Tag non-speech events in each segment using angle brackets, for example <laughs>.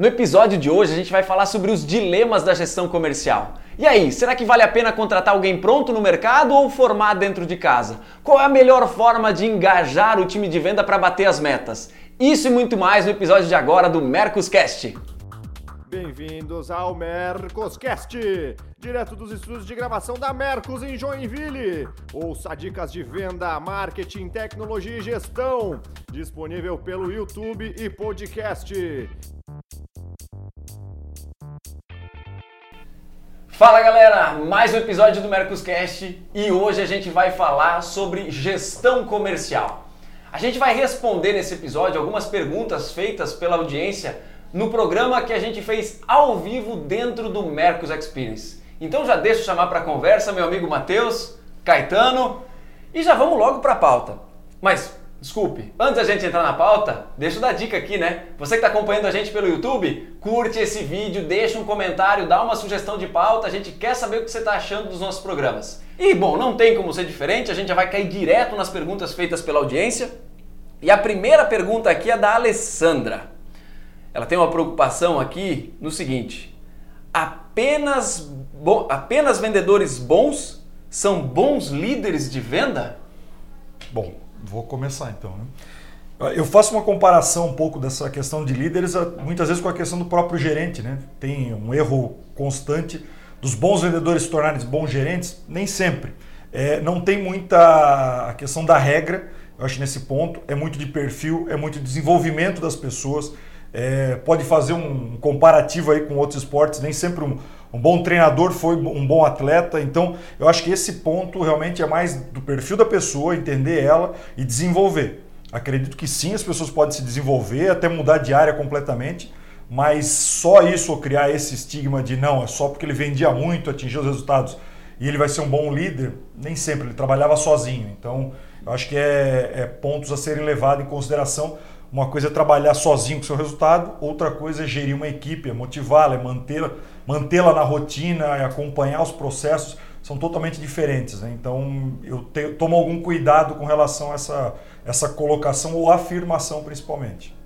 No episódio de hoje a gente vai falar sobre os dilemas da gestão comercial. E aí, será que vale a pena contratar alguém pronto no mercado ou formar dentro de casa? Qual é a melhor forma de engajar o time de venda para bater as metas? Isso e muito mais no episódio de agora do Mercoscast. Bem-vindos ao Mercoscast, direto dos estúdios de gravação da Mercos em Joinville. Ouça dicas de venda, marketing, tecnologia e gestão, disponível pelo YouTube e podcast. Fala galera, mais um episódio do Mercoscast e hoje a gente vai falar sobre gestão comercial. A gente vai responder nesse episódio algumas perguntas feitas pela audiência no programa que a gente fez ao vivo dentro do Mercos Experience. Então já deixo chamar para conversa meu amigo Matheus, Caetano e já vamos logo para a pauta. Mas Desculpe, antes da gente entrar na pauta, deixa eu dar dica aqui, né? Você que está acompanhando a gente pelo YouTube, curte esse vídeo, deixa um comentário, dá uma sugestão de pauta, a gente quer saber o que você está achando dos nossos programas. E bom, não tem como ser diferente, a gente já vai cair direto nas perguntas feitas pela audiência. E a primeira pergunta aqui é da Alessandra. Ela tem uma preocupação aqui no seguinte: apenas, bo apenas vendedores bons são bons líderes de venda? Bom, Vou começar então. Né? Eu faço uma comparação um pouco dessa questão de líderes, muitas vezes com a questão do próprio gerente. Né? Tem um erro constante dos bons vendedores se tornarem bons gerentes? Nem sempre. É, não tem muita a questão da regra, eu acho nesse ponto, é muito de perfil, é muito de desenvolvimento das pessoas. É, pode fazer um comparativo aí com outros esportes, nem sempre um, um bom treinador foi um bom atleta. Então, eu acho que esse ponto realmente é mais do perfil da pessoa, entender ela e desenvolver. Acredito que sim, as pessoas podem se desenvolver, até mudar de área completamente, mas só isso, ou criar esse estigma de não, é só porque ele vendia muito, atingiu os resultados e ele vai ser um bom líder, nem sempre, ele trabalhava sozinho. Então, eu acho que é, é pontos a serem levados em consideração. Uma coisa é trabalhar sozinho com o seu resultado, outra coisa é gerir uma equipe, é motivá-la, é mantê-la mantê-la na rotina e acompanhar os processos são totalmente diferentes. Né? Então eu te, tomo algum cuidado com relação a essa, essa colocação ou afirmação principalmente.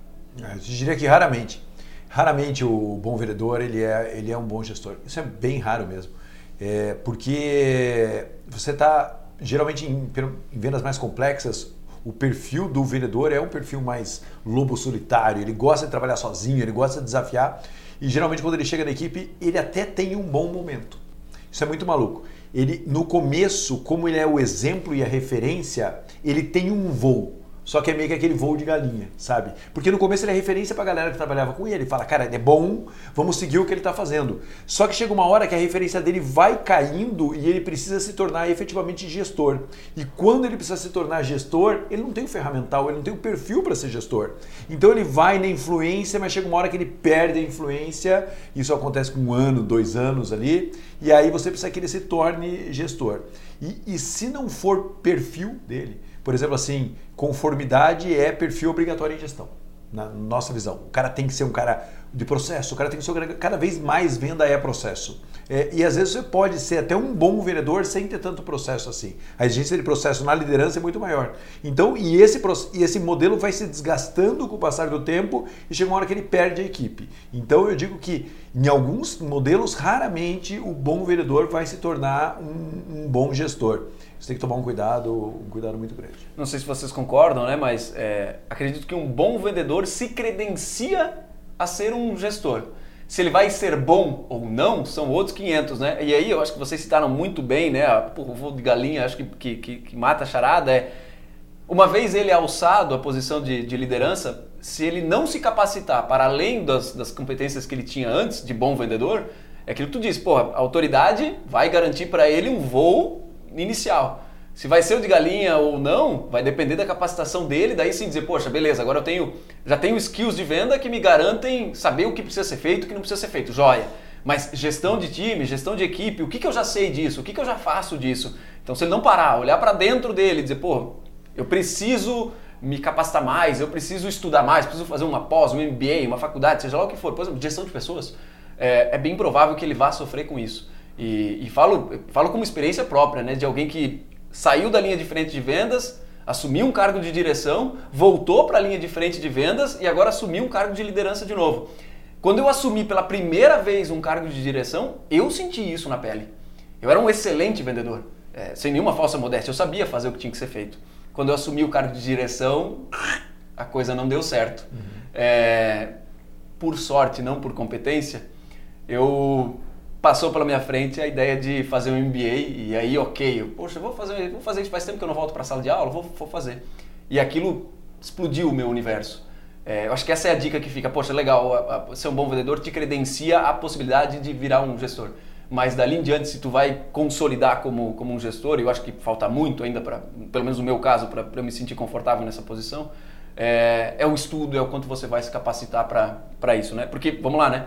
É, eu diria que raramente. Raramente o bom vendedor ele é, ele é um bom gestor. Isso é bem raro mesmo. É, porque você está, geralmente em, em vendas mais complexas, o perfil do vendedor é um perfil mais lobo solitário, ele gosta de trabalhar sozinho, ele gosta de desafiar. E geralmente quando ele chega na equipe, ele até tem um bom momento. Isso é muito maluco. Ele no começo, como ele é o exemplo e a referência, ele tem um voo. Só que é meio que aquele voo de galinha, sabe? Porque no começo ele é referência pra galera que trabalhava com ele. Ele fala, cara, é bom, vamos seguir o que ele tá fazendo. Só que chega uma hora que a referência dele vai caindo e ele precisa se tornar efetivamente gestor. E quando ele precisa se tornar gestor, ele não tem o ferramental, ele não tem o perfil para ser gestor. Então ele vai na influência, mas chega uma hora que ele perde a influência. Isso acontece com um ano, dois anos ali. E aí você precisa que ele se torne gestor. E, e se não for perfil dele, por exemplo, assim, conformidade é perfil obrigatório em gestão, na nossa visão. O cara tem que ser um cara de processo, o cara tem que ser um cara, cada vez mais venda é processo. É, e às vezes você pode ser até um bom vendedor sem ter tanto processo assim. A exigência de processo na liderança é muito maior. Então, e esse, e esse modelo vai se desgastando com o passar do tempo e chega uma hora que ele perde a equipe. Então, eu digo que em alguns modelos, raramente o bom vendedor vai se tornar um, um bom gestor você tem que tomar um cuidado, um cuidado muito grande. Não sei se vocês concordam, né? Mas é, acredito que um bom vendedor se credencia a ser um gestor. Se ele vai ser bom ou não, são outros 500, né? E aí eu acho que vocês citaram muito bem, né? Pô, o voo de galinha, acho que, que, que, que mata a charada é... Uma vez ele é alçado à posição de, de, liderança, se ele não se capacitar para além das, das competências que ele tinha antes de bom vendedor, é aquilo que tu disse, porra, a autoridade vai garantir para ele um voo inicial. Se vai ser o de galinha ou não, vai depender da capacitação dele, daí sim dizer, poxa, beleza, agora eu tenho, já tenho skills de venda que me garantem saber o que precisa ser feito e o que não precisa ser feito. Joia. Mas gestão de time, gestão de equipe, o que, que eu já sei disso? O que, que eu já faço disso? Então, se ele não parar, olhar para dentro dele e dizer, pô, eu preciso me capacitar mais, eu preciso estudar mais, preciso fazer uma pós, um MBA, uma faculdade, seja lá o que for, por exemplo, gestão de pessoas, é, é bem provável que ele vá sofrer com isso. E, e, falo, falo como experiência própria, né? De alguém que saiu da linha de frente de vendas, assumiu um cargo de direção, voltou para a linha de frente de vendas e agora assumiu um cargo de liderança de novo. Quando eu assumi pela primeira vez um cargo de direção, eu senti isso na pele. Eu era um excelente vendedor, é, sem nenhuma falsa modéstia. Eu sabia fazer o que tinha que ser feito. Quando eu assumi o cargo de direção, a coisa não deu certo. Uhum. É, por sorte, não por competência, eu passou pela minha frente a ideia de fazer um MBA e aí, ok, eu, poxa, vou fazer, vou fazer isso faz tempo que eu não volto para a sala de aula, vou, vou fazer. E aquilo explodiu o meu universo. É, eu acho que essa é a dica que fica, poxa, legal, a, a, ser um bom vendedor te credencia a possibilidade de virar um gestor. Mas dali em diante, se tu vai consolidar como, como um gestor, eu acho que falta muito ainda, para pelo menos no meu caso, para eu me sentir confortável nessa posição, é, é, o estudo, é o quanto você vai se capacitar para isso, né? Porque, vamos lá, né?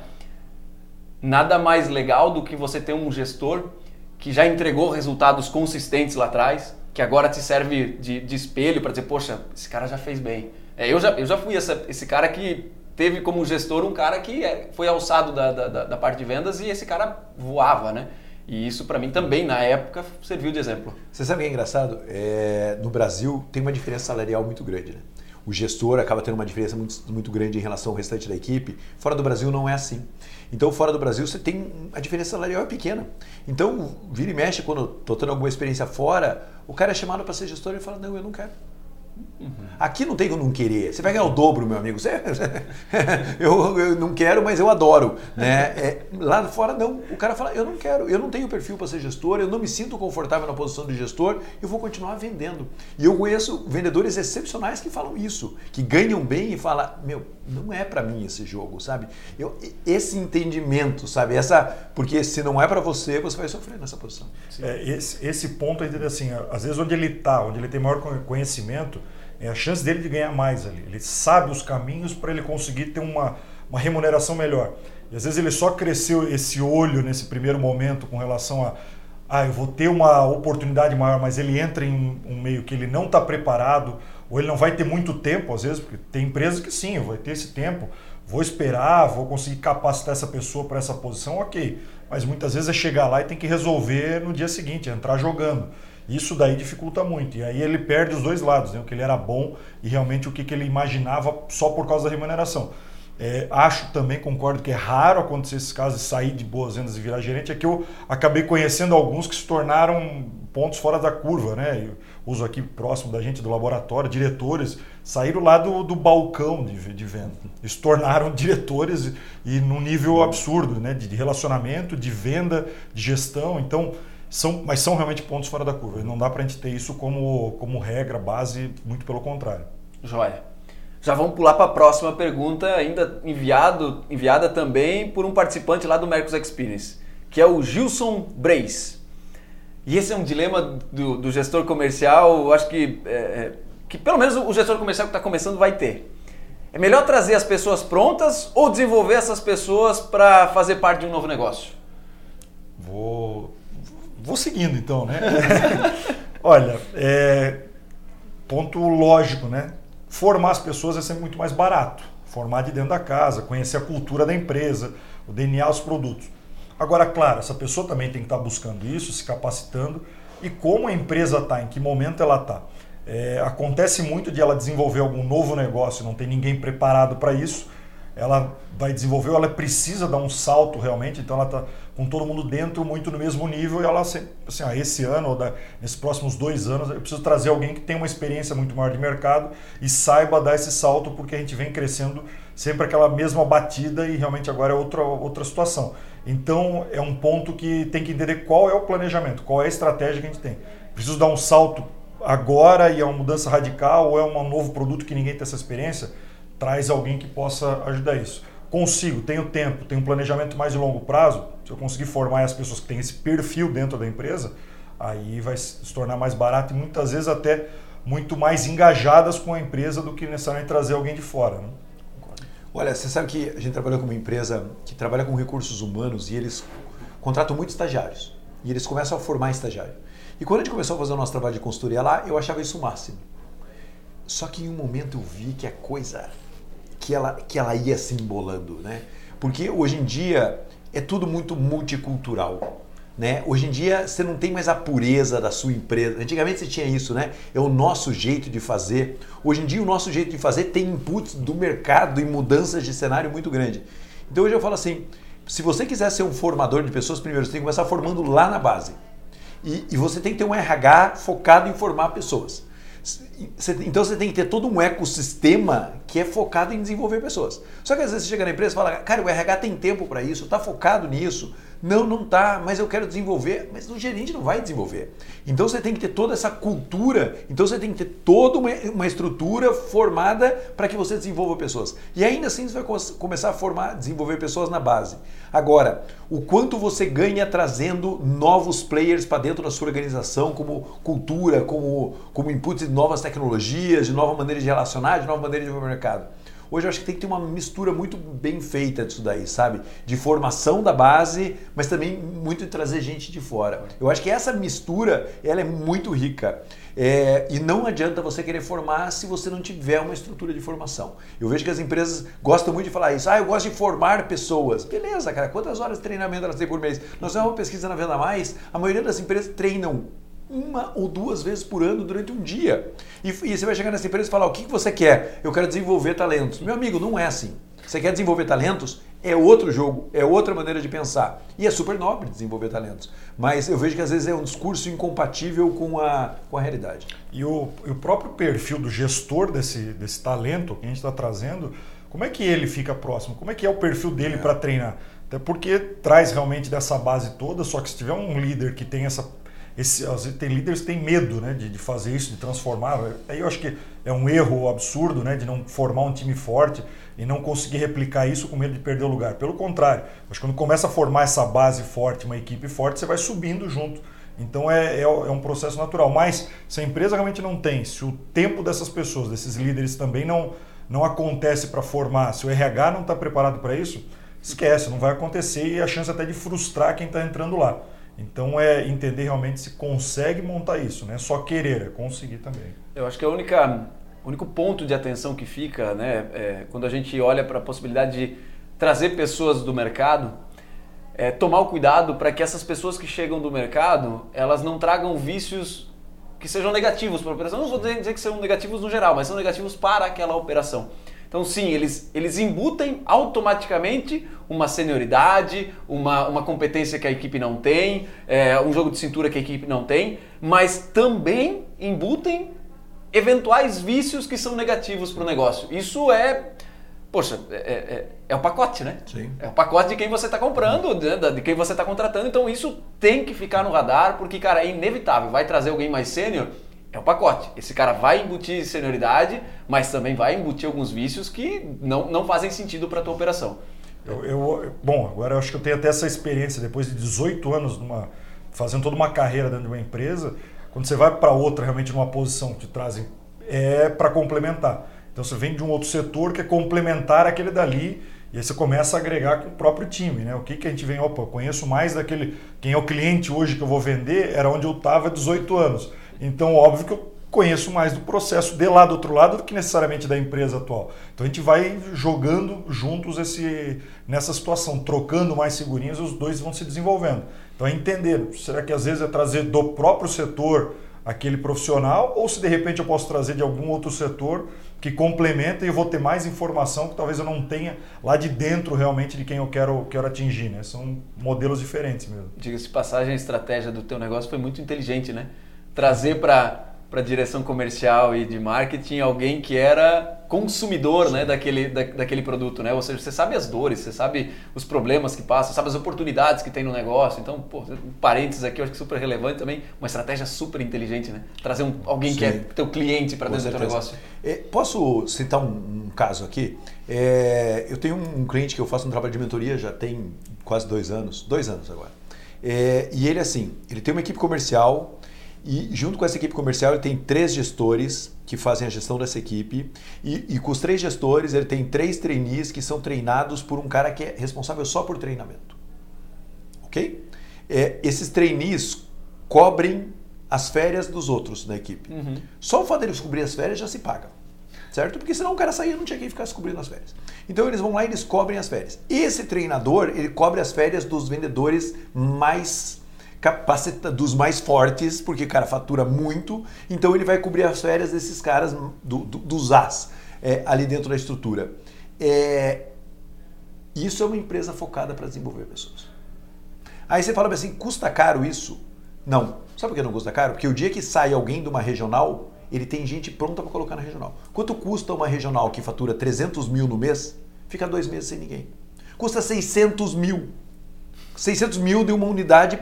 Nada mais legal do que você ter um gestor que já entregou resultados consistentes lá atrás, que agora te serve de, de espelho para dizer, poxa, esse cara já fez bem. É, eu, já, eu já fui essa, esse cara que teve como gestor um cara que é, foi alçado da, da, da, parte de vendas e esse cara voava, né? E isso para mim também, na época, serviu de exemplo. Você sabe o que é engraçado? É, no Brasil tem uma diferença salarial muito grande, né? o gestor acaba tendo uma diferença muito, muito grande em relação ao restante da equipe. Fora do Brasil não é assim. Então, fora do Brasil, você tem a diferença salarial é pequena. Então, vira e mexe, quando estou tendo alguma experiência fora, o cara é chamado para ser gestor e fala: Não, eu não quero. Uhum. Aqui não tem como não querer. Você vai ganhar o dobro, meu amigo. Você, <laughs> eu, eu, não quero, mas eu adoro. Né? É, lá fora, não. O cara fala: eu não quero, eu não tenho perfil para ser gestor, eu não me sinto confortável na posição de gestor, eu vou continuar vendendo. E eu conheço vendedores excepcionais que falam isso, que ganham bem e falam: meu, não é para mim esse jogo, sabe? Eu, esse entendimento, sabe? Essa, porque se não é para você, você vai sofrer nessa posição. É, esse, esse ponto, assim, às vezes onde ele está, onde ele tem maior conhecimento é a chance dele de ganhar mais ali. Ele sabe os caminhos para ele conseguir ter uma, uma remuneração melhor. E às vezes ele só cresceu esse olho nesse primeiro momento com relação a ah, eu vou ter uma oportunidade maior, mas ele entra em um meio que ele não está preparado, ou ele não vai ter muito tempo, às vezes, porque tem empresas que sim, vou ter esse tempo, vou esperar, vou conseguir capacitar essa pessoa para essa posição, ok. Mas muitas vezes é chegar lá e tem que resolver no dia seguinte, entrar jogando. Isso daí dificulta muito. E aí ele perde os dois lados, né? o que ele era bom e realmente o que, que ele imaginava só por causa da remuneração. É, acho também, concordo que é raro acontecer esses casos de sair de boas vendas e virar gerente. É que eu acabei conhecendo alguns que se tornaram pontos fora da curva, né? Eu uso aqui próximo da gente do laboratório, diretores, saíram lá do, do balcão de, de venda. Se tornaram <laughs> diretores e num nível absurdo, né? De relacionamento, de venda, de gestão. Então, são, mas são realmente pontos fora da curva. Não dá para a gente ter isso como, como regra, base, muito pelo contrário. Joia. Já vamos pular para a próxima pergunta, ainda enviado, enviada também por um participante lá do Mercos Experience, que é o Gilson Breis. E esse é um dilema do, do gestor comercial, eu acho que, é, é que pelo menos o gestor comercial que está começando vai ter. É melhor trazer as pessoas prontas ou desenvolver essas pessoas para fazer parte de um novo negócio? Vou Vou seguindo então, né? <laughs> Olha, é, ponto lógico, né? Formar as pessoas é sempre muito mais barato. Formar de dentro da casa, conhecer a cultura da empresa, o DNA dos produtos. Agora, claro, essa pessoa também tem que estar buscando isso, se capacitando. E como a empresa está, em que momento ela está. É, acontece muito de ela desenvolver algum novo negócio, não tem ninguém preparado para isso ela vai desenvolver, ela precisa dar um salto realmente, então ela está com todo mundo dentro, muito no mesmo nível, e ela, assim, ah, esse ano ou da, nesses próximos dois anos, eu preciso trazer alguém que tenha uma experiência muito maior de mercado e saiba dar esse salto, porque a gente vem crescendo sempre aquela mesma batida e realmente agora é outra, outra situação. Então é um ponto que tem que entender qual é o planejamento, qual é a estratégia que a gente tem. Preciso dar um salto agora e é uma mudança radical ou é um novo produto que ninguém tem essa experiência? Traz alguém que possa ajudar isso. Consigo, tenho tempo, tenho um planejamento mais de longo prazo, se eu conseguir formar as pessoas que têm esse perfil dentro da empresa, aí vai se tornar mais barato e muitas vezes até muito mais engajadas com a empresa do que necessariamente trazer alguém de fora. Né? Olha, você sabe que a gente trabalha com uma empresa que trabalha com recursos humanos e eles contratam muitos estagiários. E eles começam a formar estagiário. E quando a gente começou a fazer o nosso trabalho de consultoria lá, eu achava isso o máximo. Só que em um momento eu vi que a coisa que ela, que ela ia se embolando, né? Porque hoje em dia é tudo muito multicultural. Né? Hoje em dia você não tem mais a pureza da sua empresa. Antigamente você tinha isso, né? É o nosso jeito de fazer. Hoje em dia o nosso jeito de fazer tem inputs do mercado e mudanças de cenário muito grande. Então hoje eu falo assim, se você quiser ser um formador de pessoas, primeiro você tem que começar formando lá na base. E, e você tem que ter um RH focado em formar pessoas. Então você tem que ter todo um ecossistema que é focado em desenvolver pessoas. Só que às vezes você chega na empresa e fala, cara, o RH tem tempo para isso, está focado nisso, não, não tá, mas eu quero desenvolver. Mas o gerente não vai desenvolver. Então você tem que ter toda essa cultura, então você tem que ter toda uma, uma estrutura formada para que você desenvolva pessoas. E ainda assim você vai começar a formar, desenvolver pessoas na base. Agora, o quanto você ganha trazendo novos players para dentro da sua organização, como cultura, como, como input de novas tecnologias, de nova maneira de relacionar, de nova maneira de ver o mercado. Hoje eu acho que tem que ter uma mistura muito bem feita disso daí, sabe? De formação da base, mas também muito de trazer gente de fora. Eu acho que essa mistura, ela é muito rica. É, e não adianta você querer formar se você não tiver uma estrutura de formação. Eu vejo que as empresas gostam muito de falar isso. Ah, eu gosto de formar pessoas. Beleza, cara. Quantas horas de treinamento elas têm por mês? Nós temos uma pesquisa na Venda Mais. A maioria das empresas treinam uma ou duas vezes por ano durante um dia. E, e, você vai chegar nessa empresa e falar: o que você quer? Eu quero desenvolver talentos. Meu amigo, não é assim. Você quer desenvolver talentos? É outro jogo, é outra maneira de pensar. E é super nobre desenvolver talentos. Mas eu vejo que às vezes é um discurso incompatível com a, com a realidade. E o, o próprio perfil do gestor desse, desse talento que a gente está trazendo, como é que ele fica próximo? Como é que é o perfil dele é. para treinar? Até porque traz realmente dessa base toda, só que se tiver um líder que tem essa esse, tem líderes que têm medo né, de, de, fazer isso, de transformar. Aí eu acho que é um erro absurdo né, de não formar um time forte e não conseguir replicar isso com medo de perder o lugar. Pelo contrário, acho que quando começa a formar essa base forte, uma equipe forte, você vai subindo junto. Então é, é, é, um processo natural. Mas se a empresa realmente não tem, se o tempo dessas pessoas, desses líderes também não, não acontece para formar, se o RH não está preparado para isso, esquece, não vai acontecer e a chance até de frustrar quem está entrando lá. Então é entender realmente se consegue montar isso, não é só querer, é conseguir também. Eu acho que a única, o único ponto de atenção que fica, né, é, quando a gente olha para a possibilidade de trazer pessoas do mercado, é tomar o cuidado para que essas pessoas que chegam do mercado, elas não tragam vícios que sejam negativos para a operação. Não vou dizer que são negativos no geral, mas são negativos para aquela operação. Então, sim, eles, eles embutem automaticamente uma senioridade, uma, uma competência que a equipe não tem, é, um jogo de cintura que a equipe não tem, mas também embutem eventuais vícios que são negativos para o negócio. Isso é. Poxa, é, é, é, o pacote, né? Sim. É o pacote de quem você está comprando, de, de quem você está contratando. Então isso tem que ficar no radar, porque, cara, é inevitável. Vai trazer alguém mais sênior é o pacote. Esse cara vai embutir senioridade, mas também vai embutir alguns vícios que não, não fazem sentido para a tua operação. Eu, eu, bom, agora eu acho que eu tenho até essa experiência, depois de 18 anos numa, fazendo toda uma carreira dentro de uma empresa, quando você vai para outra, realmente numa posição que te trazem, é para complementar. Então você vem de um outro setor que é complementar aquele dali e aí você começa a agregar com o próprio time, né? O que, que a gente vem, opa, eu conheço mais daquele, quem é o cliente hoje que eu vou vender, era onde eu estava há 18 anos. Então, óbvio que eu conheço mais do processo de lá do outro lado do que necessariamente da empresa atual. Então a gente vai jogando juntos esse, nessa situação, trocando mais figurinhas, os dois vão se desenvolvendo. Então é entender, será que às vezes é trazer do próprio setor aquele profissional ou se de repente eu posso trazer de algum outro setor que complementa e eu vou ter mais informação que talvez eu não tenha lá de dentro realmente de quem eu quero, quero atingir, né? São modelos diferentes mesmo. Diga-se passagem, a estratégia do teu negócio foi muito inteligente, né? Trazer para para a direção comercial e de marketing alguém que era consumidor né, daquele, da, daquele produto, né? Ou seja, você sabe as dores, você sabe os problemas que passam, sabe as oportunidades que tem no negócio. Então, pô, um parênteses aqui, eu acho que super relevante também, uma estratégia super inteligente, né? Trazer um, alguém Sim. que é teu cliente para dentro do teu negócio. É, posso citar um, um caso aqui? É, eu tenho um cliente que eu faço um trabalho de mentoria já tem quase dois anos, dois anos agora. É, e ele assim, ele tem uma equipe comercial e junto com essa equipe comercial, ele tem três gestores que fazem a gestão dessa equipe. E, e, com os três gestores, ele tem três trainees que são treinados por um cara que é responsável só por treinamento. Ok? É, esses trainees cobrem as férias dos outros na equipe. Uhum. Só o fato deles cobrir as férias já se paga. Certo? Porque senão o cara saía não tinha que ficar cobrindo as férias. Então eles vão lá e eles cobrem as férias. Esse treinador, ele cobre as férias dos vendedores mais capacita dos mais fortes, porque o cara fatura muito, então ele vai cobrir as férias desses caras do, do, dos As é, ali dentro da estrutura. É, Isso é uma empresa focada para desenvolver pessoas. Aí você fala assim, custa caro isso? Não. Sabe por que não custa caro? Porque o dia que sai alguém de uma regional, ele tem gente pronta para colocar na regional. Quanto custa uma regional que fatura 300 mil no mês? Fica dois meses sem ninguém. Custa 600 mil. 600 mil de uma unidade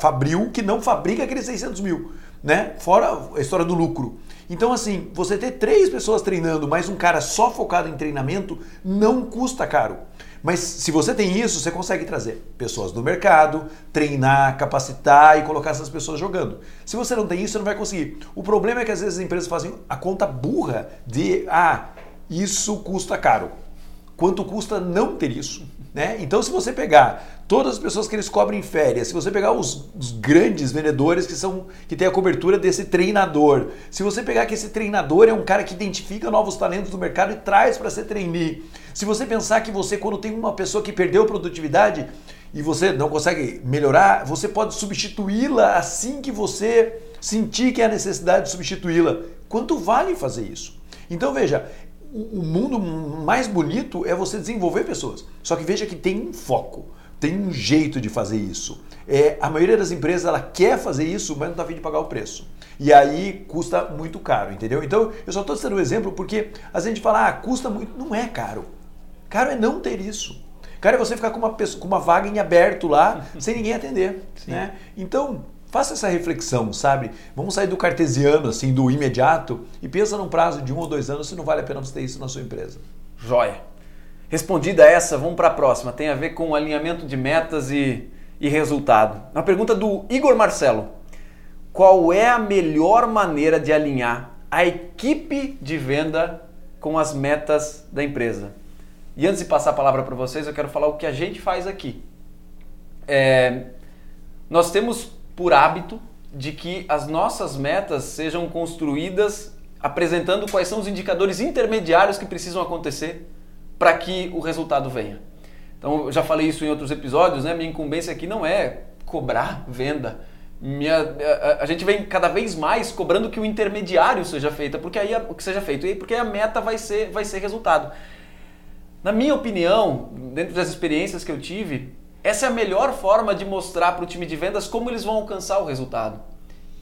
fabril que não fabrica aqueles 600 mil, né? Fora a história do lucro. Então, assim, você ter três pessoas treinando, mais um cara só focado em treinamento, não custa caro. Mas se você tem isso, você consegue trazer pessoas do mercado, treinar, capacitar e colocar essas pessoas jogando. Se você não tem isso, você não vai conseguir. O problema é que às vezes as empresas fazem a conta burra de ah, isso custa caro. Quanto custa não ter isso? Né? Então, se você pegar todas as pessoas que eles cobrem férias, se você pegar os, os, grandes vendedores que são que têm a cobertura desse treinador, se você pegar que esse treinador é um cara que identifica novos talentos do mercado e traz para ser trainee, se você pensar que você quando tem uma pessoa que perdeu produtividade e você não consegue melhorar, você pode substituí-la assim que você sentir que a necessidade de substituí-la. Quanto vale fazer isso? Então veja, o mundo mais bonito é você desenvolver pessoas. Só que veja que tem um foco, tem um jeito de fazer isso. É, a maioria das empresas ela quer fazer isso, mas não está afim de pagar o preço. E aí custa muito caro, entendeu? Então eu só estou dando um exemplo porque a gente fala, ah, custa muito. Não é caro. Caro é não ter isso. Caro é você ficar com uma, pessoa, com uma vaga em aberto lá, <laughs> sem ninguém atender. Né? Então, Faça essa reflexão, sabe? Vamos sair do cartesiano, assim, do imediato e pensa num prazo de um ou dois anos se não vale a pena você ter isso na sua empresa. Joia. Respondida essa, vamos para a próxima. Tem a ver com alinhamento de metas e, e resultado. Uma pergunta do Igor Marcelo. Qual é a melhor maneira de alinhar a equipe de venda com as metas da empresa? E antes de passar a palavra para vocês, eu quero falar o que a gente faz aqui. É, nós temos por hábito de que as nossas metas sejam construídas apresentando quais são os indicadores intermediários que precisam acontecer para que o resultado venha. Então, eu já falei isso em outros episódios, né? Minha incumbência aqui não é cobrar venda. Minha, a, a, gente vem cada vez mais cobrando que o intermediário seja feito, porque aí o que seja feito, porque a meta vai ser, vai ser resultado. Na minha opinião, dentro das experiências que eu tive, essa é a melhor forma de mostrar para o time de vendas como eles vão alcançar o resultado.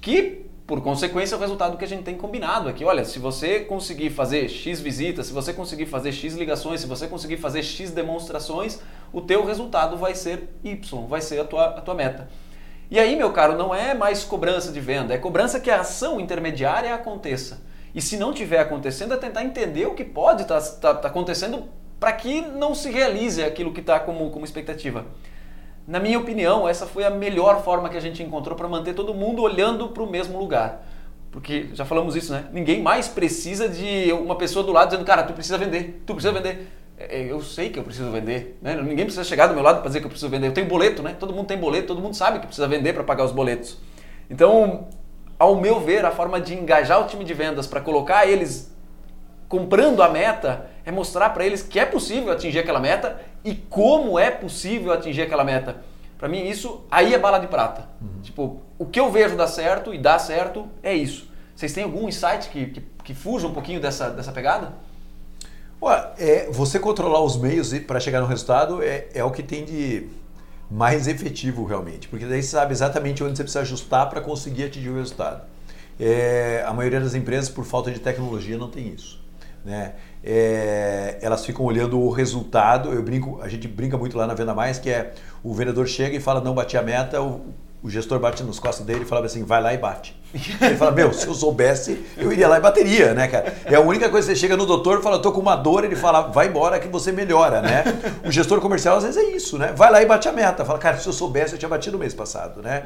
Que, por consequência, é o resultado que a gente tem combinado aqui. Olha, se você conseguir fazer X visitas, se você conseguir fazer X ligações, se você conseguir fazer X demonstrações, o teu resultado vai ser Y, vai ser a tua, a tua meta. E aí, meu caro, não é mais cobrança de venda, é cobrança que a ação intermediária aconteça. E se não tiver acontecendo, é tentar entender o que pode estar tá, tá, tá acontecendo para que não se realize aquilo que está como, como expectativa. Na minha opinião, essa foi a melhor forma que a gente encontrou para manter todo mundo olhando para o mesmo lugar. Porque já falamos isso, né? Ninguém mais precisa de uma pessoa do lado dizendo, cara, tu precisa vender, tu precisa vender. É, é, eu sei que eu preciso vender, né? Ninguém precisa chegar do meu lado para dizer que eu preciso vender. Eu tenho boleto, né? Todo mundo tem boleto, todo mundo sabe que precisa vender para pagar os boletos. Então, ao meu ver, a forma de engajar o time de vendas para colocar eles comprando a meta é mostrar para eles que é possível atingir aquela meta e como é possível atingir aquela meta. Para mim, isso aí é bala de prata. Uhum. Tipo, o que eu vejo dar certo e dá certo é isso. Vocês têm algum insight que, que, que fuja um pouquinho dessa, dessa pegada? Ué, é, você controlar os meios para chegar no resultado é, é o que tem de mais efetivo realmente, porque daí você sabe exatamente onde você precisa ajustar para conseguir atingir o resultado. É, a maioria das empresas, por falta de tecnologia, não tem isso. Né? É, elas ficam olhando o resultado. Eu brinco, a gente brinca muito lá na Venda Mais, que é o vendedor chega e fala não bati a meta, o, o gestor bate nos costas dele e fala assim, vai lá e bate. <laughs> Ele fala, meu, se eu soubesse, eu iria lá e bateria, né, cara? É a única coisa que você chega no doutor e fala, tô com uma dor, ele fala, vai embora que você melhora, né? O gestor comercial às vezes é isso, né? Vai lá e bate a meta. Fala, cara, se eu soubesse, eu tinha batido no mês passado, né?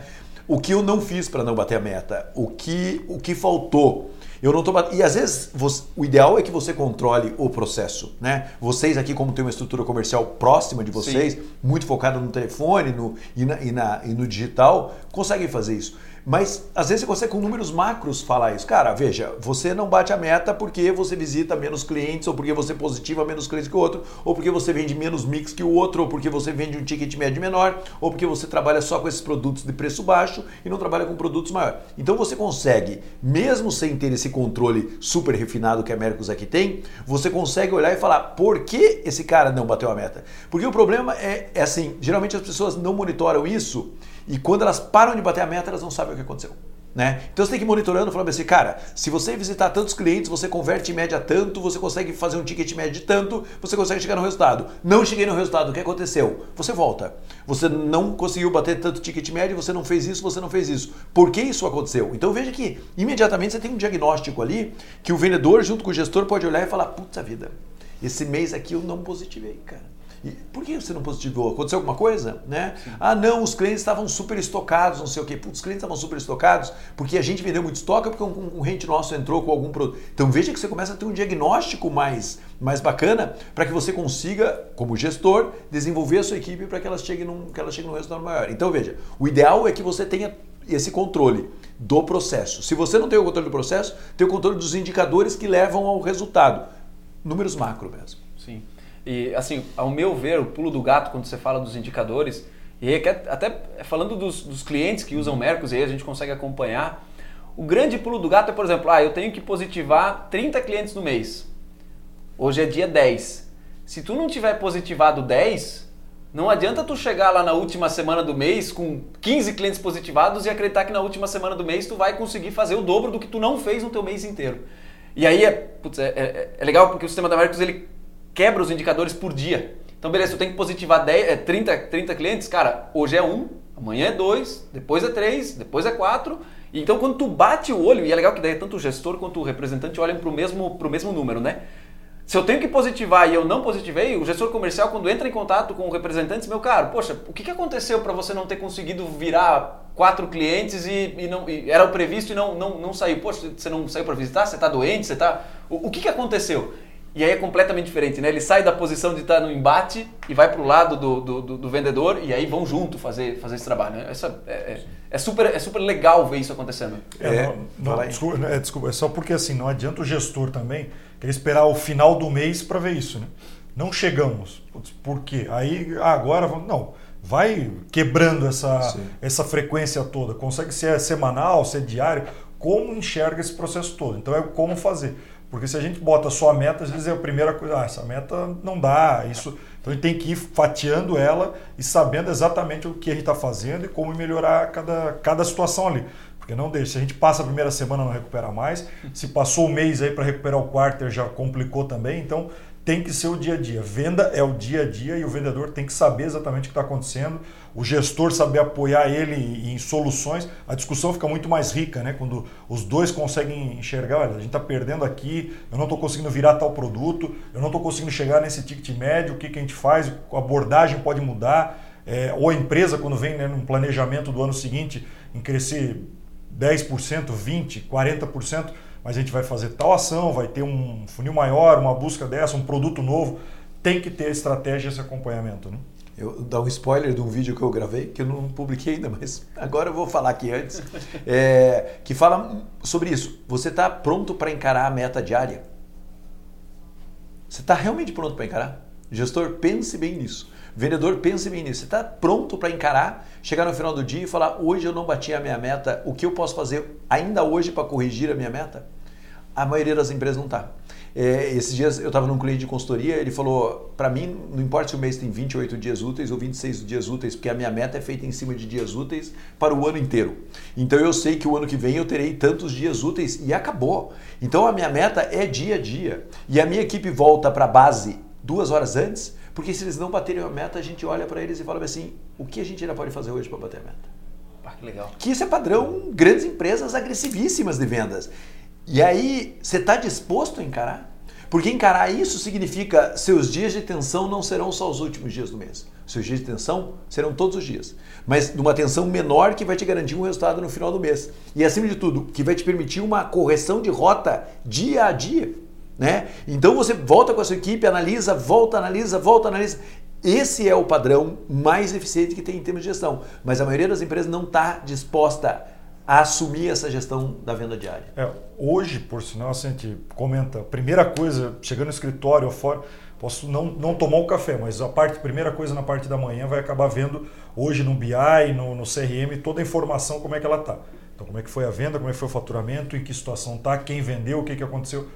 O que eu não fiz para não bater a meta? O que, o que faltou? Eu não tô. E às vezes você... o ideal é que você controle o processo, né? Vocês aqui, como tem uma estrutura comercial próxima de vocês, Sim. muito focada no telefone no... E, na... E, na... e no digital, conseguem fazer isso. Mas às vezes você consegue com números macros falar isso. Cara, veja, você não bate a meta porque você visita menos clientes, ou porque você positiva menos clientes que o outro, ou porque você vende menos mix que o outro, ou porque você vende um ticket médio menor, ou porque você trabalha só com esses produtos de preço baixo e não trabalha com produtos maiores. Então você consegue, mesmo sem ter esse controle super refinado que a Mercos aqui tem, você consegue olhar e falar por que esse cara não bateu a meta. Porque o problema é, é assim, geralmente as pessoas não monitoram isso e quando elas param de bater a meta, elas não sabem o que aconteceu. Né? Então você tem que ir monitorando, falando assim, cara, se você visitar tantos clientes, você converte em média tanto, você consegue fazer um ticket médio de tanto, você consegue chegar no resultado. Não cheguei no resultado, o que aconteceu? Você volta. Você não conseguiu bater tanto ticket médio, você não fez isso, você não fez isso. Por que isso aconteceu? Então veja que imediatamente você tem um diagnóstico ali que o vendedor junto com o gestor pode olhar e falar, puta vida, esse mês aqui eu não positivei, cara. E por que você não positivou? Aconteceu alguma coisa? Né? Ah, não, os clientes estavam super estocados, não sei o quê. Putz, os clientes estavam super estocados porque a gente vendeu muito estoque porque um concorrente nosso entrou com algum produto. Então veja que você começa a ter um diagnóstico mais, mais bacana para que você consiga, como gestor, desenvolver a sua equipe para que ela chegue num, que ela chegue num resultado maior. Então veja, o ideal é que você tenha esse controle do processo. Se você não tem o controle do processo, tem o controle dos indicadores que levam ao resultado. Números macro mesmo. E, assim, ao meu ver, o pulo do gato, quando você fala dos indicadores, e aí, até falando dos, dos clientes que usam Mercos, e aí a gente consegue acompanhar, o grande pulo do gato é, por exemplo, ah, eu tenho que positivar 30 clientes no mês. Hoje é dia 10. Se tu não tiver positivado 10, não adianta tu chegar lá na última semana do mês com 15 clientes positivados e acreditar que na última semana do mês tu vai conseguir fazer o dobro do que tu não fez no teu mês inteiro. E aí é, putz, é, é, é legal porque o sistema da Mercos ele quebra os indicadores por dia. Então, beleza, eu tenho que positivar 10, é, 30, 30 clientes, cara, hoje é um, amanhã é dois, depois é três, depois é quatro. Então, quando tu bate o olho, e é legal que daí tanto o gestor quanto o representante olham para o mesmo, mesmo número, né? Se eu tenho que positivar e eu não positivei, o gestor comercial, quando entra em contato com o representante, meu caro, poxa, o que, que aconteceu para você não ter conseguido virar quatro clientes e, e não e era o previsto e não, não, não saiu? Poxa, você não saiu para visitar? Você está doente? Você tá... O, o que, que aconteceu? E aí é completamente diferente, né? Ele sai da posição de estar no embate e vai para o lado do, do, do, vendedor e aí vão junto fazer, fazer esse trabalho. Né? Essa, é, é, é, super, é super legal ver isso acontecendo. É, é não, não, desculpa, é, desculpa, é só porque assim, não adianta o gestor também querer esperar o final do mês para ver isso. Né? Não chegamos. Por quê? Aí ah, agora vamos. Não. Vai quebrando essa, essa frequência toda. Consegue ser semanal, ser diário. Como enxerga esse processo todo? Então é como fazer. Porque se a gente bota só a meta, às vezes é a primeira coisa, ah, essa meta não dá, isso. Então a gente tem que ir fatiando ela e sabendo exatamente o que a gente está fazendo e como melhorar cada, cada situação ali. Porque não deixa, se a gente passa a primeira semana não recupera mais, se passou o mês aí para recuperar o quarter já complicou também, então tem que ser o dia a dia. Venda é o dia a dia e o vendedor tem que saber exatamente o que está acontecendo, o gestor saber apoiar ele em soluções. A discussão fica muito mais rica, né? Quando os dois conseguem enxergar, olha, a gente está perdendo aqui, eu não estou conseguindo virar tal produto, eu não estou conseguindo chegar nesse ticket médio, o que, que a gente faz, a abordagem pode mudar. É, ou a empresa, quando vem né, num planejamento do ano seguinte, em crescer 10%, 20%, 40%, mas a gente vai fazer tal ação, vai ter um funil maior, uma busca dessa, um produto novo. Tem que ter estratégia esse acompanhamento. Né? Eu dar um spoiler de um vídeo que eu gravei, que eu não publiquei ainda, <laughs> mas agora eu vou falar aqui antes, é, que fala sobre isso. Você está pronto para encarar a meta diária? Você está realmente pronto para encarar? Gestor, pense bem nisso. Vendedor, pense bem nisso. Você está pronto para encarar, chegar no final do dia e falar: hoje eu não bati a minha meta, o que eu posso fazer ainda hoje para corrigir a minha meta? A maioria das empresas não está. É, esses dias eu estava num cliente de consultoria, ele falou: para mim, não importa se o mês tem 28 dias úteis ou 26 dias úteis, porque a minha meta é feita em cima de dias úteis para o ano inteiro. Então eu sei que o ano que vem eu terei tantos dias úteis e acabou. Então a minha meta é dia a dia. E a minha equipe volta para a base duas horas antes, porque se eles não baterem a meta, a gente olha para eles e fala assim: o que a gente ainda pode fazer hoje para bater a meta? Ah, que legal. Que isso é padrão grandes empresas agressivíssimas de vendas. E aí, você está disposto a encarar? Porque encarar isso significa seus dias de tensão não serão só os últimos dias do mês. Seus dias de tensão serão todos os dias. Mas numa tensão menor que vai te garantir um resultado no final do mês. E acima de tudo, que vai te permitir uma correção de rota dia a dia. Né? Então você volta com a sua equipe, analisa, volta, analisa, volta, analisa. Esse é o padrão mais eficiente que tem em termos de gestão. Mas a maioria das empresas não está disposta a assumir essa gestão da venda diária? É, hoje, por sinal, assim, a gente comenta, primeira coisa, chegando no escritório ou fora, posso não, não tomar o café, mas a parte, primeira coisa na parte da manhã vai acabar vendo hoje no BI, no, no CRM, toda a informação, como é que ela está. Então, como é que foi a venda, como é que foi o faturamento, em que situação está, quem vendeu, o que, que aconteceu.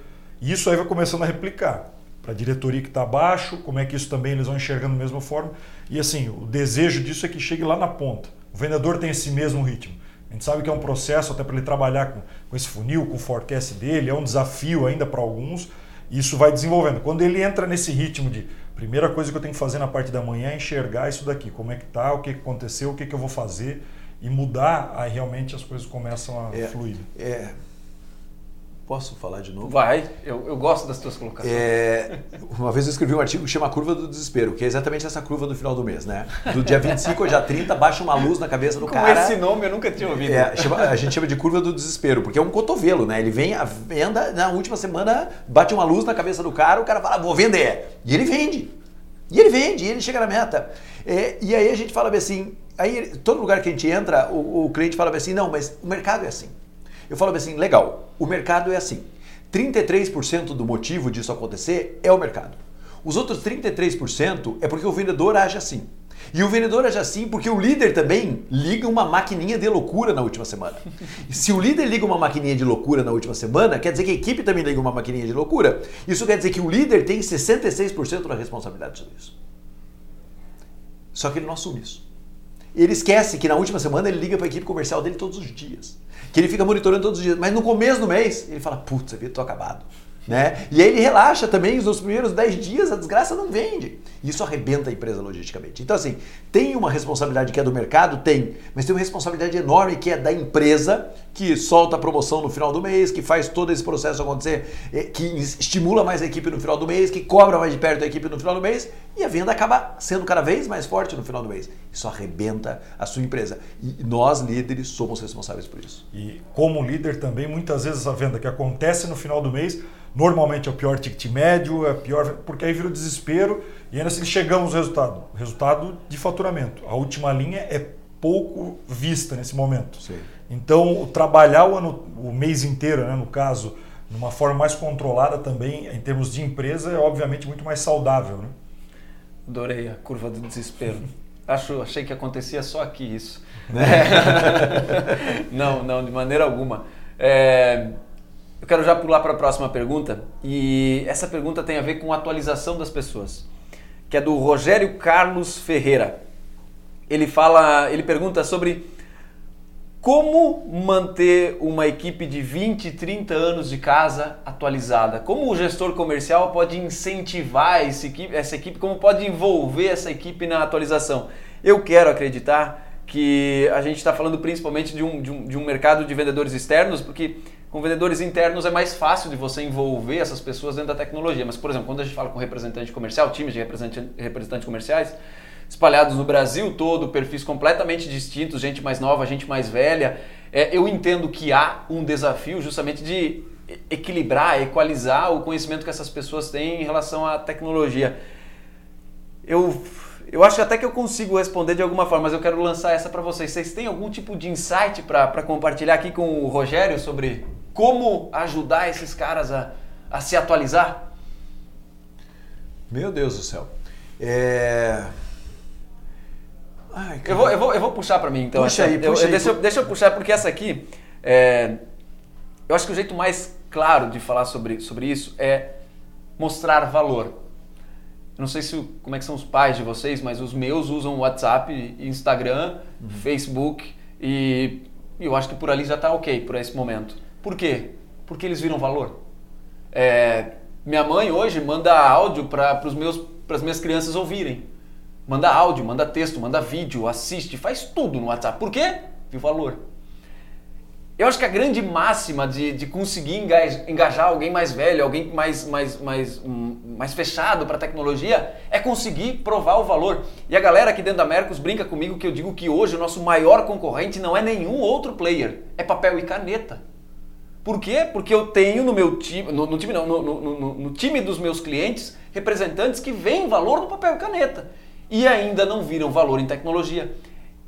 E isso aí vai começando a replicar para a diretoria que está abaixo, como é que isso também eles vão enxergando da mesma forma. E assim, o desejo disso é que chegue lá na ponta. O vendedor tem esse mesmo ritmo. A gente sabe que é um processo até para ele trabalhar com, com esse funil, com o forecast dele, é um desafio ainda para alguns, e isso vai desenvolvendo. Quando ele entra nesse ritmo de primeira coisa que eu tenho que fazer na parte da manhã é enxergar isso daqui, como é que tá, o que aconteceu, o que, que eu vou fazer, e mudar, aí realmente as coisas começam a é, fluir. É. Posso falar de novo? Vai, eu, eu gosto das tuas colocações. É, uma vez eu escrevi um artigo que chama Curva do Desespero, que é exatamente essa curva do final do mês, né? Do dia <laughs> 25 ao dia 30, baixa uma luz na cabeça do Com cara. esse nome eu nunca tinha ouvido. É, chama- a gente chama de curva do desespero, porque é um cotovelo, né? Ele vem, a venda, na última semana, bate uma luz na cabeça do cara, o cara fala, vou vender. E ele vende. E ele vende, e ele chega na meta. É, e aí a gente fala assim, aí todo lugar que a gente entra, o, o cliente fala assim, não, mas o mercado é assim. Eu falo assim, legal, o mercado é assim. 33% do motivo disso acontecer é o mercado. Os outros 33% é porque o vendedor age assim. E o vendedor age assim porque o líder também liga uma maquininha de loucura na última semana. <laughs> E se o líder liga uma maquininha de loucura na última semana, quer dizer que a equipe também liga uma maquininha de loucura. Isso quer dizer que o líder tem 66% da responsabilidade sobre isso. Só que ele não assume isso. Ele esquece que na última semana ele liga para a equipe comercial dele todos os dias. Que ele fica monitorando todos os dias. Mas no começo do mês, ele fala, putz, eu tô acabado. Né? E aí ele relaxa também, nos primeiros 10 dias a desgraça não vende. Isso arrebenta a empresa logisticamente. Então, assim, tem uma responsabilidade que é do mercado? Tem. Mas tem uma responsabilidade enorme que é da empresa, que solta a promoção no final do mês, que faz todo esse processo acontecer, eh, que estimula mais a equipe no final do mês, que cobra mais de perto a equipe no final do mês, e a venda acaba sendo cada vez mais forte no final do mês. Isso arrebenta a sua empresa. E nós, líderes, somos responsáveis por isso. E como líder também, muitas vezes a venda que acontece no final do mês, normalmente é o pior ticket médio, é pior, porque aí vira o desespero e ainda assim chegamos ao resultado. Resultado de faturamento. A última linha é pouco vista nesse momento. Sim. Então, o trabalhar o, ano, o mês inteiro, né, no caso, numa forma mais controlada também, em termos de empresa, é obviamente muito mais saudável. Né? Adorei a curva do desespero. <laughs> Acho, achei que acontecia só aqui isso. <laughs> não, não, de maneira alguma. É, eu quero já pular para a próxima pergunta e essa pergunta tem a ver com a atualização das pessoas, que é do Rogério Carlos Ferreira. Ele fala, ele pergunta sobre como manter uma equipe de 20, 30 anos de casa atualizada? Como o gestor comercial pode incentivar equipe, essa equipe? Como pode envolver essa equipe na atualização? Eu quero acreditar que a gente está falando principalmente de um, de, um, de um mercado de vendedores externos, porque com vendedores internos é mais fácil de você envolver essas pessoas dentro da tecnologia. Mas, por exemplo, quando a gente fala com representante comercial, times de representante, representantes comerciais, espalhados no Brasil todo, perfis completamente distintos, gente mais nova, gente mais velha. É, eu entendo que há um desafio justamente de equilibrar, equalizar o conhecimento que essas pessoas têm em relação à tecnologia. Eu, eu acho até que eu consigo responder de alguma forma, mas eu quero lançar essa para vocês. Vocês têm algum tipo de insight para compartilhar aqui com o Rogério sobre como ajudar esses caras a, a se atualizar? Meu Deus do céu. É... Ai, eu, vou, eu, vou, eu vou puxar para mim então. Puxa essa, aí, puxa eu, aí. Deixa, eu, deixa eu puxar, porque essa aqui, é, eu acho que o jeito mais claro de falar sobre, sobre isso é mostrar valor. Eu não sei se, como é que são os pais de vocês, mas os meus usam WhatsApp, Instagram, Uhum. Facebook e eu acho que por ali já está ok por esse momento. Por quê? Porque eles viram valor. É, minha mãe hoje manda áudio para as minhas crianças ouvirem. Manda áudio, manda texto, manda vídeo, assiste, faz tudo no WhatsApp. Por quê? Viu valor. Eu acho que a grande máxima de, de conseguir engajar, alguém mais velho, alguém mais, mais, mais, hum, mais fechado para a tecnologia, é conseguir provar o valor. E a galera aqui dentro da Mercos brinca comigo que eu digo que hoje o nosso maior concorrente não é nenhum outro player, é papel e caneta. Por quê? Porque eu tenho no meu time, no, no time não, no, no, no, time dos meus clientes, representantes que veem valor no papel e caneta e ainda não viram valor em tecnologia.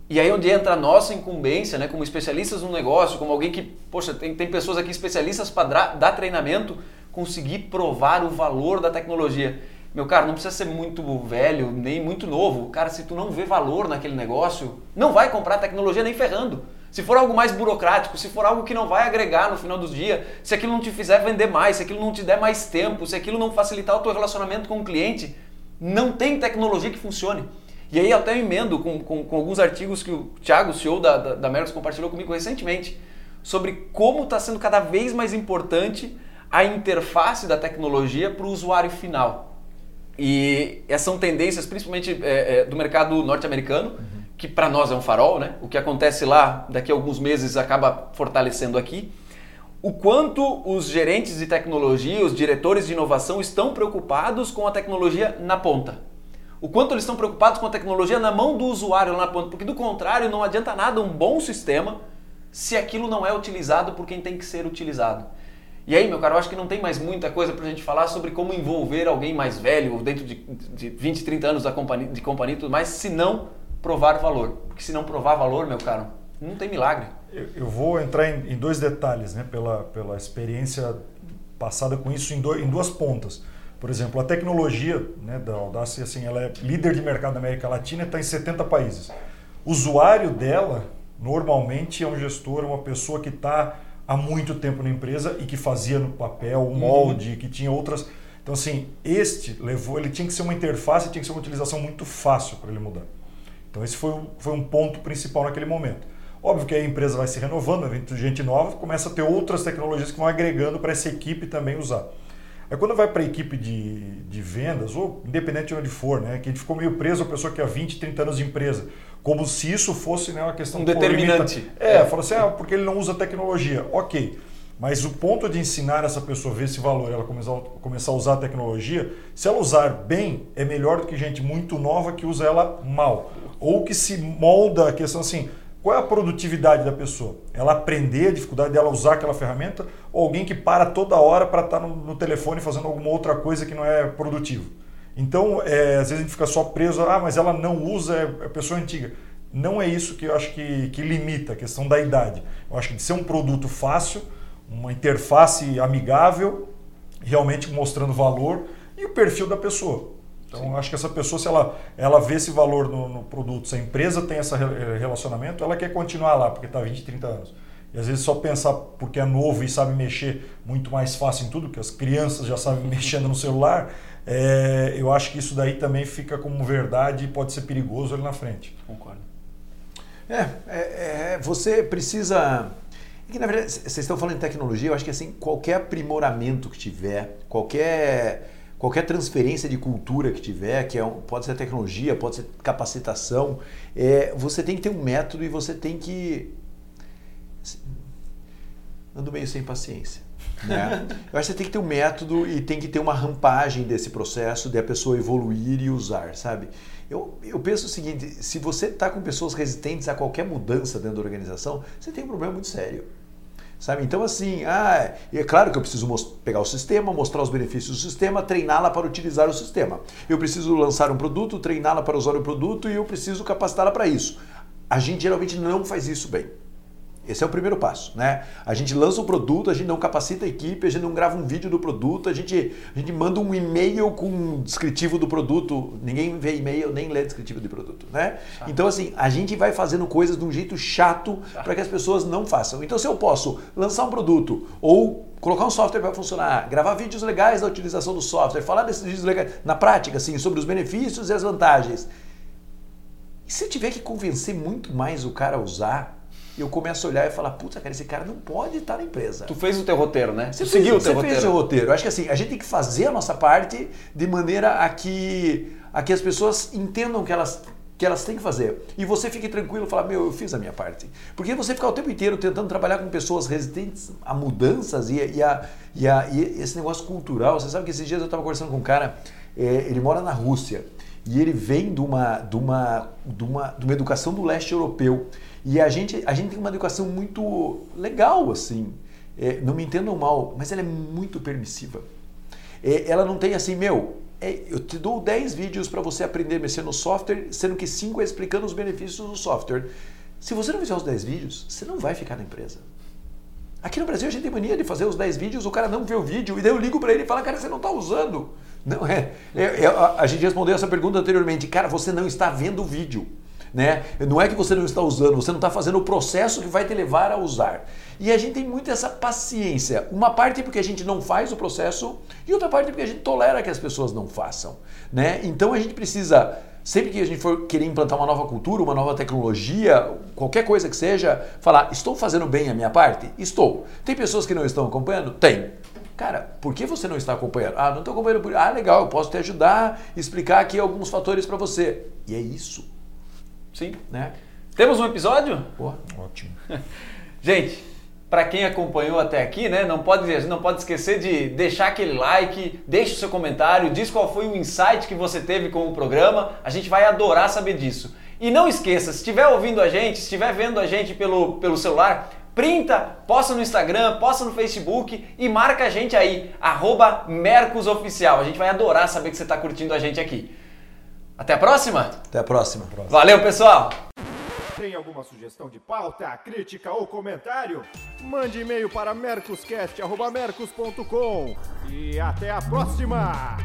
E aí onde entra a nossa incumbência, né, como especialistas no negócio, como alguém que, poxa, tem, tem pessoas aqui especialistas para dar treinamento, conseguir provar o valor da tecnologia. Meu cara, não precisa ser muito velho, nem muito novo. Cara, se tu não vê valor naquele negócio, não vai comprar tecnologia nem ferrando. Se for algo mais burocrático, se for algo que não vai agregar no final do dia, se aquilo não te fizer vender mais, se aquilo não te der mais tempo, se aquilo não facilitar o teu relacionamento com o cliente, não tem tecnologia que funcione. E aí eu até emendo com, com, com alguns artigos que o Thiago, CEO da, da, da compartilhou comigo recentemente, sobre como está sendo cada vez mais importante a interface da tecnologia para o usuário final. E essas são tendências principalmente é, é, do mercado norte-americano, uhum que para nós é um farol, né? O que acontece lá daqui a alguns meses acaba fortalecendo aqui. O quanto os gerentes de tecnologia, os diretores de inovação estão preocupados com a tecnologia na ponta. O quanto eles estão preocupados com a tecnologia na mão do usuário lá na ponta, porque do contrário não adianta nada um bom sistema se aquilo não é utilizado por quem tem que ser utilizado. E aí, meu cara, eu acho que não tem mais muita coisa para a gente falar sobre como envolver alguém mais velho, dentro de, de 20, 30 anos da companhia, de companhia e tudo mais, se não provar valor. Porque se não provar valor, meu caro, não tem milagre. Eu, eu vou entrar em, em, dois detalhes, né? pela, pela experiência passada com isso em, do, em duas pontas. Por exemplo, a tecnologia né, da Audacia, assim, ela é líder de mercado na América Latina e está em 70 países. O usuário dela, normalmente, é um gestor, uma pessoa que está há muito tempo na empresa e que fazia no papel um molde, uhum. que tinha outras... Então, assim, este levou, ele tinha que ser uma interface, tinha que ser uma utilização muito fácil para ele mudar. Então esse foi, foi um ponto principal naquele momento. Óbvio que a empresa vai se renovando, vem gente nova, começa a ter outras tecnologias que vão agregando para essa equipe também usar. Aí quando vai para a equipe de, de vendas, ou independente de onde for, né, que a gente ficou meio preso a pessoa que há 20, 30 anos de empresa, como se isso fosse né, uma questão... Um determinante. É, é. falou assim, ah, porque ele não usa tecnologia. Ok, mas o ponto de ensinar essa pessoa a ver esse valor, ela começar, começar a usar a tecnologia, se ela usar bem, é melhor do que gente muito nova que usa ela mal. Ou que se molda a questão assim, qual é a produtividade da pessoa? Ela aprender a dificuldade dela usar aquela ferramenta ou alguém que para toda hora para estar tá no, no, telefone fazendo alguma outra coisa que não é produtivo? Então, é, às vezes a gente fica só preso, ah, mas ela não usa, é, é pessoa antiga. Não é isso que eu acho que, que limita a questão da idade. Eu acho que de ser um produto fácil, uma interface amigável, realmente mostrando valor e o perfil da pessoa. Então, acho que essa pessoa, se ela, ela vê esse valor no, no, produto, se a empresa tem esse relacionamento, ela quer continuar lá, porque está 20, 30 anos. E às vezes só pensar porque é novo e sabe mexer muito mais fácil em tudo, que as crianças já sabem <laughs> mexendo no celular, é, eu acho que isso daí também fica como verdade e pode ser perigoso ali na frente. Concordo. É, é, é você precisa é que, na verdade, vocês estão falando em tecnologia, eu acho que assim, qualquer aprimoramento que tiver, qualquer, qualquer transferência de cultura que tiver, que é um, pode ser tecnologia, pode ser capacitação, é, você tem que ter um método e você tem que. Ando meio sem paciência. Né? <laughs> Eu acho que você tem que ter um método e tem que ter uma rampagem desse processo de a pessoa evoluir e usar, sabe? Eu, eu penso o seguinte: se você está com pessoas resistentes a qualquer mudança dentro da organização, você tem um problema muito sério. Sabe? Então, assim, ah, é claro que eu preciso pegar o sistema, mostrar os benefícios do sistema, treiná-la para utilizar o sistema. Eu preciso lançar um produto, treiná-la para usar o produto e eu preciso capacitá-la para isso. A gente geralmente não faz isso bem. Esse é o primeiro passo, né? A gente lança o produto, a gente não capacita a equipe, a gente não grava um vídeo do produto, a gente, a gente manda um e-mail com um descritivo do produto. Ninguém vê e-mail nem lê descritivo de produto, né? Chato. Então, assim, a gente vai fazendo coisas de um jeito chato, chato. para que as pessoas não façam. Então, se eu posso lançar um produto ou colocar um software para funcionar, gravar vídeos legais da utilização do software, falar desses vídeos legais na prática, assim, sobre os benefícios e as vantagens. E se eu tiver que convencer muito mais o cara a usar, eu começo a olhar e falar, puta, cara, esse cara não pode estar na empresa. Tu fez o teu roteiro, né? Você seguiu o teu você roteiro. Você fez o roteiro. Eu acho que assim, a gente tem que fazer a nossa parte de maneira a que, a que as pessoas entendam que elas que elas têm que fazer. E você fique tranquilo e fala, meu, eu fiz a minha parte. Porque você ficar o tempo inteiro tentando trabalhar com pessoas resistentes a mudanças e, e, a, e, a, e esse negócio cultural. Você sabe que esses dias eu estava conversando com um cara, é, ele mora na Rússia e ele vem de uma, de uma, de uma, de uma educação do leste europeu. E a gente, a gente tem uma educação muito legal, assim. É, não me entendam mal, mas ela é muito permissiva. É, ela não tem assim, meu, é, eu te dou 10 vídeos para você aprender a mexer no software, sendo que 5 é explicando os benefícios do software. Se você não fizer os 10 vídeos, você não vai ficar na empresa. Aqui no Brasil a gente tem mania de fazer os 10 vídeos, o cara não vê o vídeo, e daí eu ligo para ele e falo, cara, você não está usando. Não é, é, é a, a gente respondeu essa pergunta anteriormente, cara, você não está vendo o vídeo. Né? Não é que você não está usando, você não está fazendo o processo que vai te levar a usar. E a gente tem muito essa paciência. Uma parte é porque a gente não faz o processo e outra parte é porque a gente tolera que as pessoas não façam. Né? Então a gente precisa, sempre que a gente for querer implantar uma nova cultura, uma nova tecnologia, qualquer coisa que seja, falar: estou fazendo bem a minha parte? Estou. Tem pessoas que não estão acompanhando? Tem. Cara, por que você não está acompanhando? Ah, não estou acompanhando por. Ah, legal, eu posso te ajudar, explicar aqui alguns fatores para você. E é isso. Sim. Né? Temos um episódio? Porra. Ótimo. <laughs> Gente, para quem acompanhou até aqui, né, não pode, não pode esquecer de deixar aquele like, deixe o seu comentário, diz qual foi o insight que você teve com o programa. A gente vai adorar saber disso. E não esqueça, se estiver ouvindo a gente, se estiver vendo a gente pelo, pelo celular, printa, posta no Instagram, posta no Facebook e marca a gente aí, arroba Mercosoficial. A gente vai adorar saber que você está curtindo a gente aqui. Até a próxima? Até a próxima. Valeu, pessoal! Tem alguma sugestão de pauta, crítica ou comentário? Mande e-mail para mercoscast.mercos.com e até a próxima!